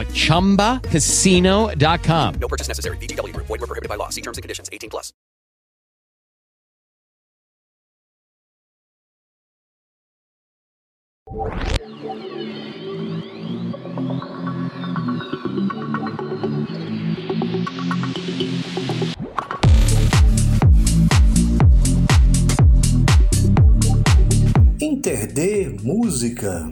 at ChumbaCasino.com. No purchase necessary. VGW Group. Void were prohibited by law. See terms and conditions. 18 plus. Interd Música.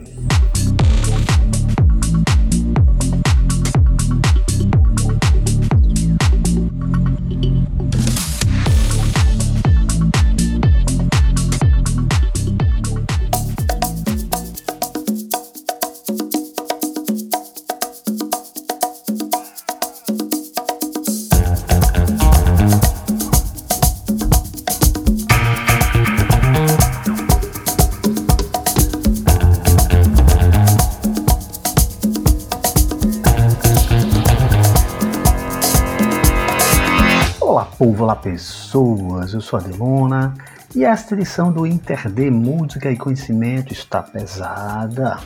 Pessoas, eu sou a Delona e esta edição do Interd Música e Conhecimento está pesada.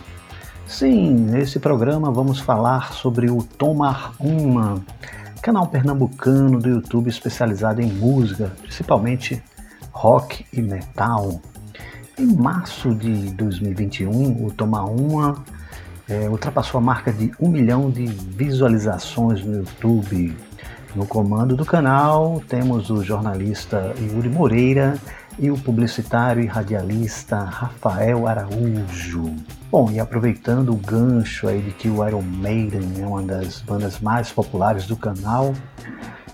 Sim, nesse programa vamos falar sobre o Tomar Uma, canal pernambucano do YouTube especializado em música, principalmente rock e metal. Em março de 2021, o Tomar Uma é, ultrapassou a marca de um milhão de visualizações no YouTube. No comando do canal temos o jornalista Yuri Moreira e o publicitário e radialista Rafael Araújo. Bom, e aproveitando o gancho aí de que o Iron Maiden é uma das bandas mais populares do canal,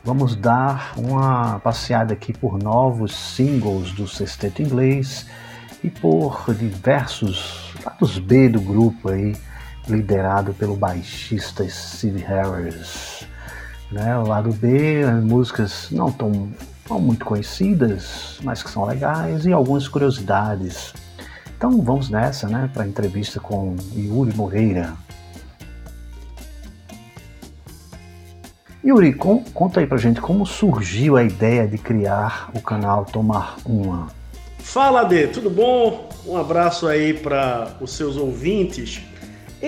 vamos dar uma passeada aqui por novos singles do sexteto inglês e por diversos lados B do grupo aí, liderado pelo baixista Steve Harris. Né? O lado B, músicas não tão, tão muito conhecidas, mas que são legais e algumas curiosidades. Então vamos nessa, né, para a entrevista com Yuri Moreira. Yuri, com, conta aí pra gente como surgiu a ideia de criar o canal Tomar Uma. Fala, Dê, tudo bom? Um abraço aí para os seus ouvintes.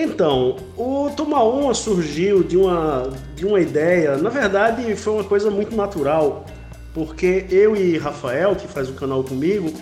Então, o Tomar Uma surgiu de uma, de uma ideia, na verdade foi uma coisa muito natural, porque eu e Rafael, que faz o canal comigo,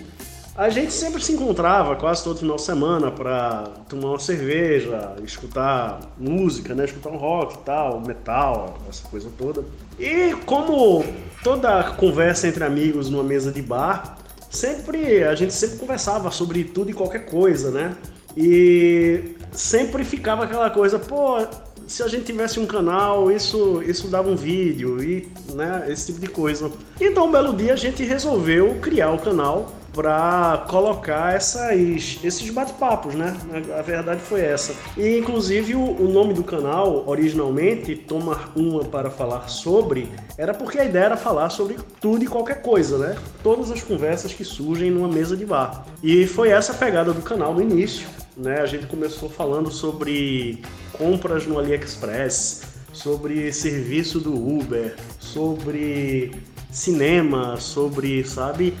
a gente sempre se encontrava quase todo final de semana para tomar uma cerveja, escutar música, né? Escutar um rock e tal, metal, essa coisa toda. E como toda conversa entre amigos numa mesa de bar, sempre a gente sempre conversava sobre tudo e qualquer coisa, né? E sempre ficava aquela coisa, pô, se a gente tivesse um canal, isso, isso dava um vídeo e né, esse tipo de coisa. Então, um belo dia a gente resolveu criar o canal para colocar essas, esses bate-papos, né? A verdade foi essa. E inclusive o, o, nome do canal, originalmente, Tomar Uma para Falar Sobre, era porque a ideia era falar sobre tudo e qualquer coisa, né? Todas as conversas que surgem numa mesa de bar. E foi essa a pegada do canal no início. Né? A gente começou falando sobre compras no AliExpress, sobre serviço do Uber, sobre cinema, sobre, sabe?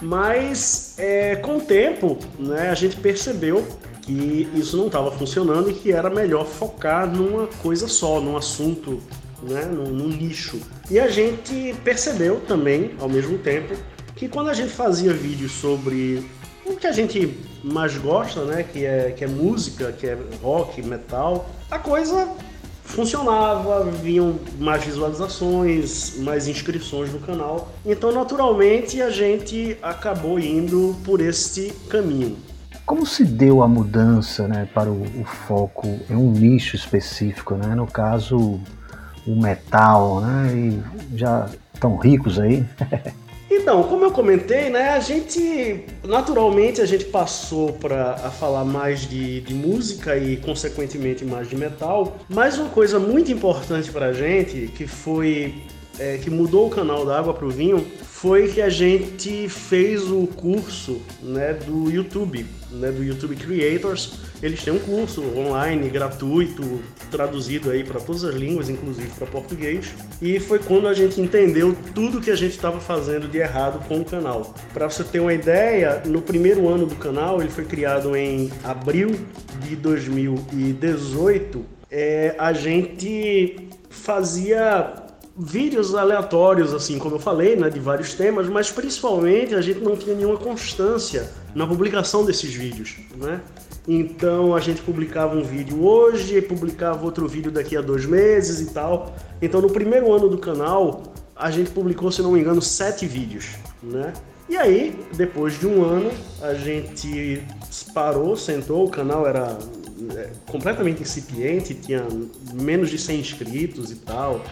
Mas é, com o tempo, né, a gente percebeu que isso não estava funcionando e que era melhor focar numa coisa só, num assunto, né, num, num nicho. E a gente percebeu também, ao mesmo tempo, que quando a gente fazia vídeos sobre o que a gente mais gosta, né, que é, que é música, que é rock, metal, a coisa funcionava, vinham mais visualizações, mais inscrições no canal. Então, naturalmente, a gente acabou indo por este caminho. Como se deu a mudança né, para o, o foco em um nicho específico, né? no caso o metal, né? e já tão ricos aí? Então, como eu comentei, né, a gente naturalmente a gente passou para falar mais de, de, música e consequentemente mais de metal. Mas uma coisa muito importante para a gente que foi é, que mudou o canal da água para o vinho foi que a gente fez o curso né, do YouTube, né, do YouTube Creators. Eles têm um curso online, gratuito, traduzido aí para todas as línguas, inclusive para português. E foi quando a gente entendeu tudo que a gente estava fazendo de errado com o canal. Para você ter uma ideia, no primeiro ano do canal, ele foi criado em abril de 2018, é, a gente fazia vídeos aleatórios, assim, como eu falei, né, de vários temas, mas principalmente a gente não tinha nenhuma constância na publicação desses vídeos, né? Então a gente publicava um vídeo hoje e publicava outro vídeo daqui a dois meses e tal. Então no primeiro ano do canal a gente publicou, se não me engano, sete vídeos, né? E aí, depois de um ano, a gente parou, sentou, o canal era é, completamente incipiente, tinha menos de 100 inscritos e tal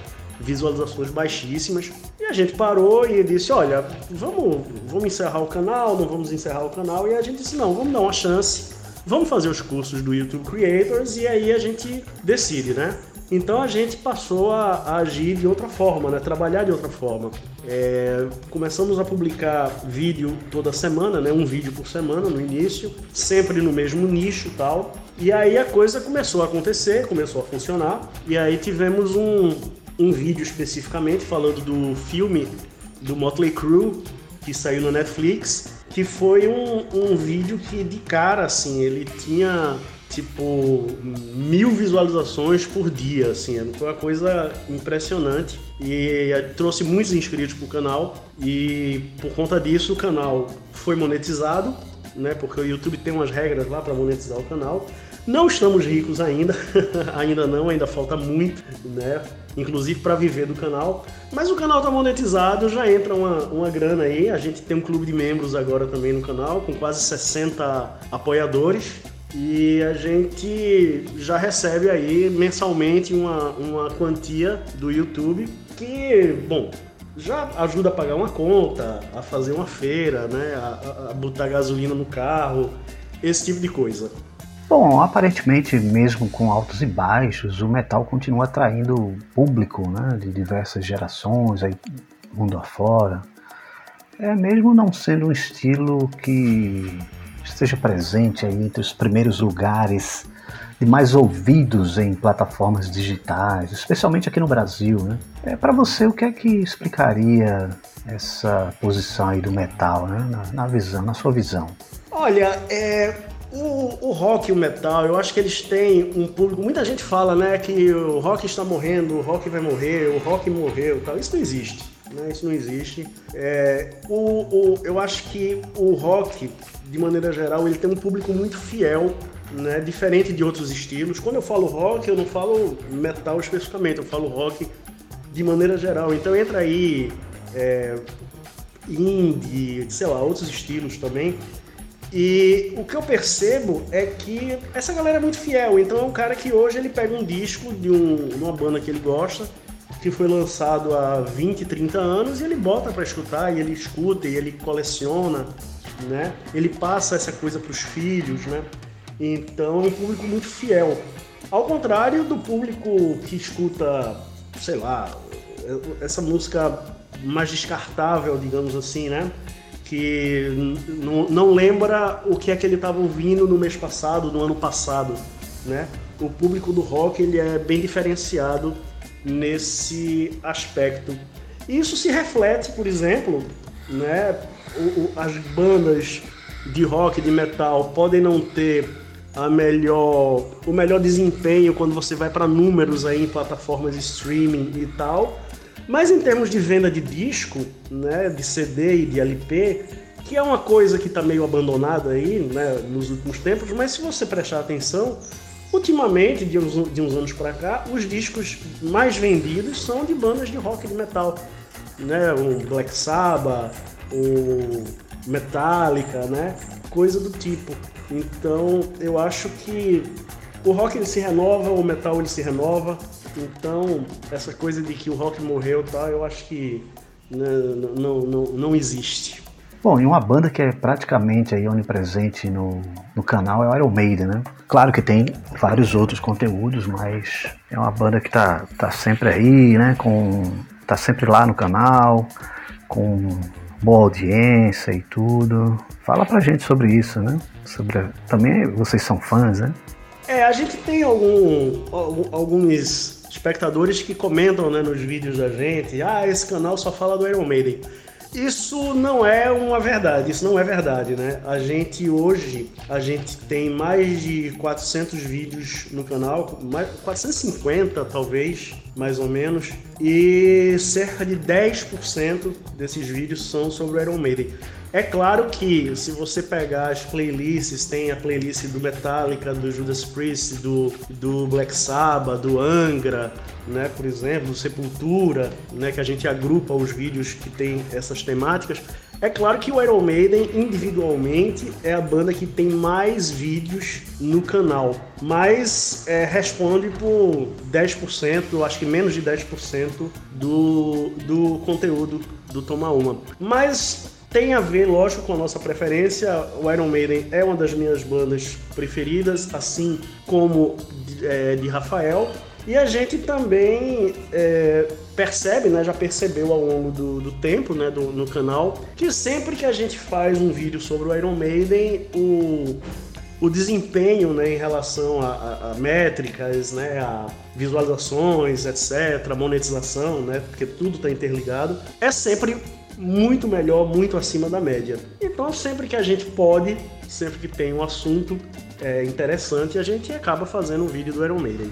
visualizações baixíssimas. E a gente parou e disse, olha, vamos, vamos encerrar o canal, não vamos encerrar o canal. E a gente disse, não, vamos dar uma chance, vamos fazer os cursos do YouTube Creators e aí a gente decide, né? Então a gente passou a, a agir de outra forma, né? trabalhar de outra forma. É, começamos a publicar vídeo toda semana, né? um vídeo por semana no início, sempre no mesmo nicho tal. E aí a coisa começou a acontecer, começou a funcionar. E aí tivemos um, um vídeo especificamente falando do filme do Motley Crue que saiu no Netflix, que foi um, um vídeo que de cara assim ele tinha tipo mil visualizações por dia, assim, foi uma coisa impressionante e trouxe muitos inscritos para o canal e por conta disso o canal foi monetizado, né? Porque o YouTube tem umas regras lá para monetizar o canal. Não estamos ricos ainda, ainda não, ainda falta muito, né? Inclusive para viver do canal. Mas o canal está monetizado, já entra uma, uma grana aí. A gente tem um clube de membros agora também no canal, com quase 60 apoiadores. E a gente já recebe aí mensalmente uma, uma quantia do YouTube que, bom, já ajuda a pagar uma conta, a fazer uma feira, né? A, a botar gasolina no carro, esse tipo de coisa. Bom, aparentemente, mesmo com altos e baixos, o metal continua atraindo público né, de diversas gerações, aí, mundo afora. É mesmo não sendo um estilo que esteja presente aí entre os primeiros lugares de mais ouvidos em plataformas digitais, especialmente aqui no Brasil. Né? É, Para você, o que é que explicaria essa posição aí do metal, né? na, na visão, na sua visão? Olha, é, o, o, rock e o metal, eu acho que eles têm um público. Muita gente fala, né, que o rock está morrendo, o rock vai morrer, o rock morreu, tal. Isso não existe, né? Isso não existe. É, o, o, eu acho que o rock, de maneira geral, ele tem um público muito fiel, né? Diferente de outros estilos. Quando eu falo rock, eu não falo metal especificamente, eu falo rock de maneira geral. Então entra aí é, indie, sei lá, outros estilos também e o que eu percebo é que essa galera é muito fiel. Então é um cara que hoje ele pega um disco de, um, uma banda que ele gosta, que foi lançado há 20, 30 anos, e ele bota para escutar, e ele escuta, e ele coleciona, né? Ele passa essa coisa para os filhos, né? Então é um público muito fiel. Ao contrário do público que escuta, sei lá, essa música mais descartável, digamos assim, né? Que não lembra o que é que ele estava ouvindo no mês passado, no ano passado, né? O público do rock ele é bem diferenciado nesse aspecto. Isso se reflete, por exemplo, né? O, o, as bandas de rock, de metal podem não ter a melhor, o melhor desempenho quando você vai para números aí em plataformas de streaming e tal, mas em termos de venda de disco, né, de CD e de LP, que é uma coisa que está meio abandonada aí, né, nos últimos tempos, mas se você prestar atenção, Ultimamente, de uns, de uns anos para cá, os discos mais vendidos são de bandas de rock e de metal. Né? O Black Sabbath, o Metallica, né? Coisa do tipo. Então, eu acho que o rock ele se renova, o metal ele se renova. Então, essa coisa de que o rock morreu, tá, eu acho que não, não, não, não existe. Bom, e uma banda que é praticamente aí onipresente no, no canal é o Iron Maiden, né? Claro que tem vários outros conteúdos, mas é uma banda que tá, tá sempre aí, né? Com, tá sempre lá no canal, com boa audiência e tudo. Fala pra gente sobre isso, né? Sobre, também vocês são fãs, né? É, a gente tem algum, alguns espectadores que comentam né, nos vídeos da gente, ah, esse canal só fala do Iron Maiden. Isso não é uma verdade, isso não é verdade, né? A gente hoje, a gente tem mais de 400 vídeos no canal, mais, 450 talvez, mais ou menos, e cerca de 10% desses vídeos são sobre o Iron Maiden. É claro que se você pegar as playlists, tem a playlist do Metallica, do Judas Priest, do, do Black Sabbath, do Angra, né, por exemplo, do Sepultura, né, que a gente agrupa os vídeos que tem essas temáticas. É claro que o Iron Maiden, individualmente, é a banda que tem mais vídeos no canal, mas é, responde por 10%, acho que menos de 10% do, do conteúdo do Toma Uma. Mas tem a ver, lógico, com a nossa preferência. O Iron Maiden é uma das minhas bandas preferidas, assim como é, de Rafael. E a gente também é, percebe, né, já percebeu ao longo do, do tempo né, do, no canal, que sempre que a gente faz um vídeo sobre o Iron Maiden, o, o desempenho né, em relação a, a, a, métricas, né, a visualizações, etc., monetização, né, porque tudo está interligado, é sempre muito melhor, muito acima da média. Então, sempre que a gente pode, sempre que tem um assunto é, interessante, a gente acaba fazendo um vídeo do Iron Maiden.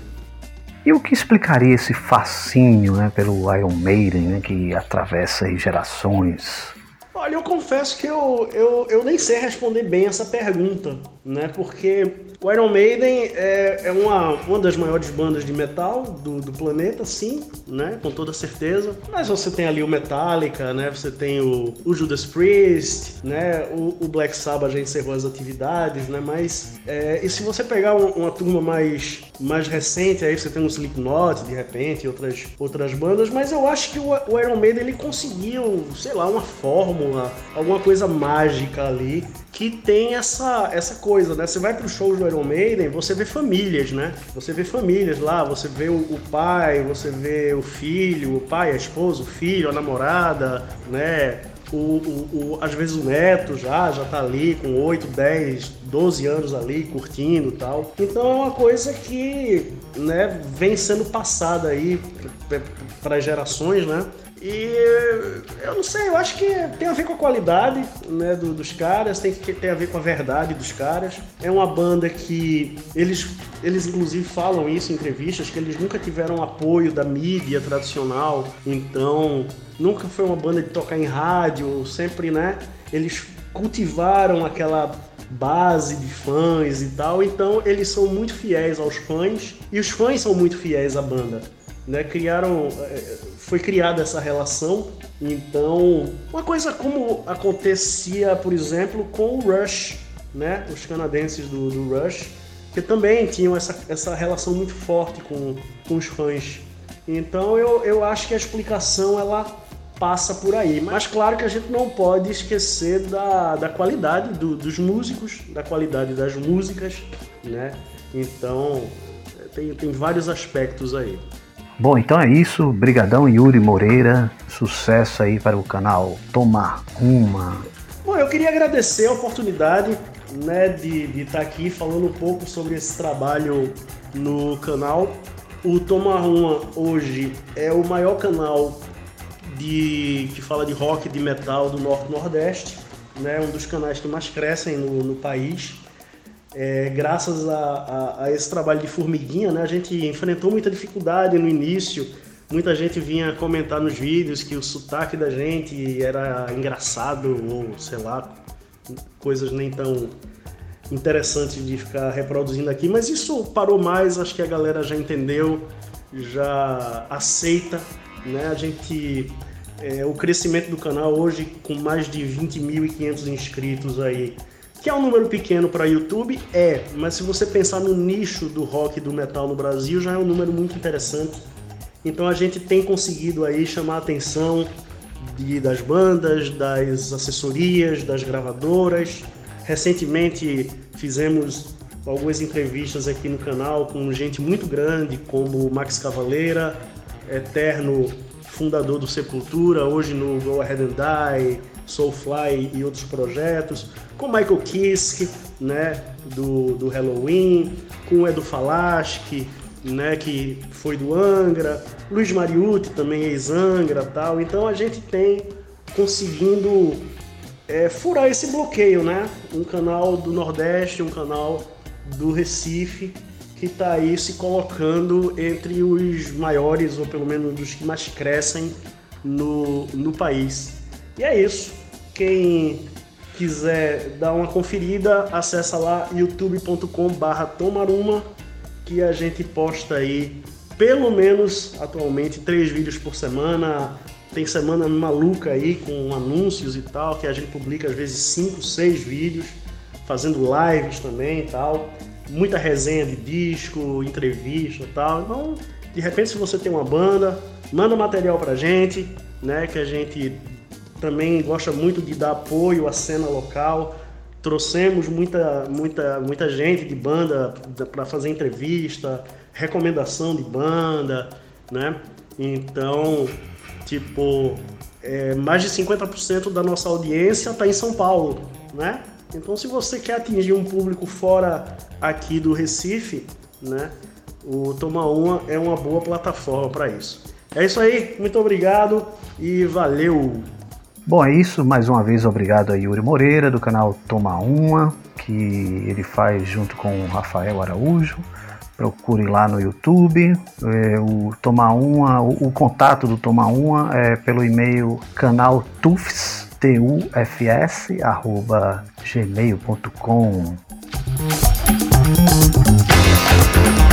E o que explicaria esse fascínio né, pelo Iron Maiden, né, que atravessa gerações? Olha, eu confesso que eu, eu, eu nem sei responder bem essa pergunta, né? Porque o Iron Maiden é, é uma, uma das maiores bandas de metal do, do planeta, sim, né? Com toda certeza. Mas você tem ali o Metallica, né? Você tem o, o Judas Priest, né? O, o, Black Sabbath já encerrou as atividades, né? Mas é, e se você pegar uma, uma, turma mais, mais recente, aí você tem o Slipknot, de repente, outras, outras bandas. Mas eu acho que o, o Iron Maiden ele conseguiu, sei lá, uma fórmula, alguma coisa mágica ali que tem essa, essa coisa, né? Você vai para o show do Iron Maiden, você vê famílias, né? Você vê famílias lá, você vê o, o, pai, você vê o filho, o pai, a esposa, o filho, a namorada, né? O, o, o, às vezes o neto já, já tá ali com 8, 10, 12 anos ali, curtindo e tal. Então é uma coisa que né, vem sendo passada aí para gerações, né? E eu não sei, eu acho que tem a ver com a qualidade né, do, dos caras, tem que ter a ver com a verdade dos caras. É uma banda que eles, eles inclusive falam isso em entrevistas, que eles nunca tiveram apoio da mídia tradicional, então nunca foi uma banda de tocar em rádio, sempre, né? Eles cultivaram aquela base de fãs e tal, então eles são muito fiéis aos fãs e os fãs são muito fiéis à banda né, criaram, é, foi criada essa relação. Então, uma coisa como acontecia, por exemplo, com o Rush, né, os canadenses do, do Rush, que também tinham essa, essa relação muito forte com, com os fãs. Então, eu, eu acho que a explicação ela passa por aí. Mas claro que a gente não pode esquecer da, da qualidade do, dos músicos, da qualidade das músicas, né? Então, tem, tem vários aspectos aí. Bom, então é isso. Brigadão Yuri Moreira. Sucesso aí para o canal Tomar Uma. Bom, eu queria agradecer a oportunidade né, de, de estar aqui falando um pouco sobre esse trabalho no canal. O Tomar Uma hoje é o maior canal de, que fala de rock, de metal do Norte-Nordeste. Né, um dos canais que mais crescem no, no país é, graças a, a, a, esse trabalho de formiguinha, né, a gente enfrentou muita dificuldade no início. Muita gente vinha comentar nos vídeos que o sotaque da gente era engraçado ou sei lá, coisas nem tão interessante de ficar reproduzindo aqui, mas isso parou mais, acho que a galera já entendeu, já aceita, né? A gente é, o crescimento do canal hoje com mais de 20.500 inscritos aí, que é um número pequeno para YouTube, é, mas se você pensar no nicho do rock e do metal no Brasil, já é um número muito interessante. Então a gente tem conseguido aí chamar a atenção de, das bandas, das assessorias, das gravadoras. Recentemente fizemos algumas entrevistas aqui no canal com gente muito grande, como Max Cavaleira, eterno fundador do Sepultura, hoje no Go Ahead and Die, Soulfly e outros projetos, com Michael Kiske, né, do, do Halloween, com o Edu Falaschi, né, que foi do Angra, Luiz Mariucci também ex-Angra tal. Então a gente tem conseguindo é, furar esse bloqueio, né? Um canal do Nordeste, um canal do Recife, que está aí se colocando entre os maiores, ou pelo menos dos que mais crescem no, no país. E é isso. Quem quiser dar uma conferida, acessa lá youtube.com/barra tomaruma, que a gente posta aí pelo menos atualmente três vídeos por semana. Tem semana maluca aí com anúncios e tal, que a gente publica às vezes cinco, seis vídeos, fazendo lives também e tal muita resenha de disco, entrevista e tal. Então, de repente, se você tem uma banda, manda material pra gente, né? Que a gente também gosta muito de dar apoio à cena local. Trouxemos muita, muita, muita gente de banda para fazer entrevista, recomendação de banda, né? Então, tipo, é, mais de 50% da nossa audiência está em São Paulo, né? Então, se você quer atingir um público fora aqui do Recife, né, o Toma Uma é uma boa plataforma para isso. É isso aí, muito obrigado e valeu! Bom, é isso. Mais uma vez, obrigado a Yuri Moreira, do canal Toma Uma, que ele faz junto com o Rafael Araújo. Procure lá no YouTube. É, o Toma Uma, o, o, contato do Toma Uma é pelo e-mail canal Tufs, tufs@gmail.com.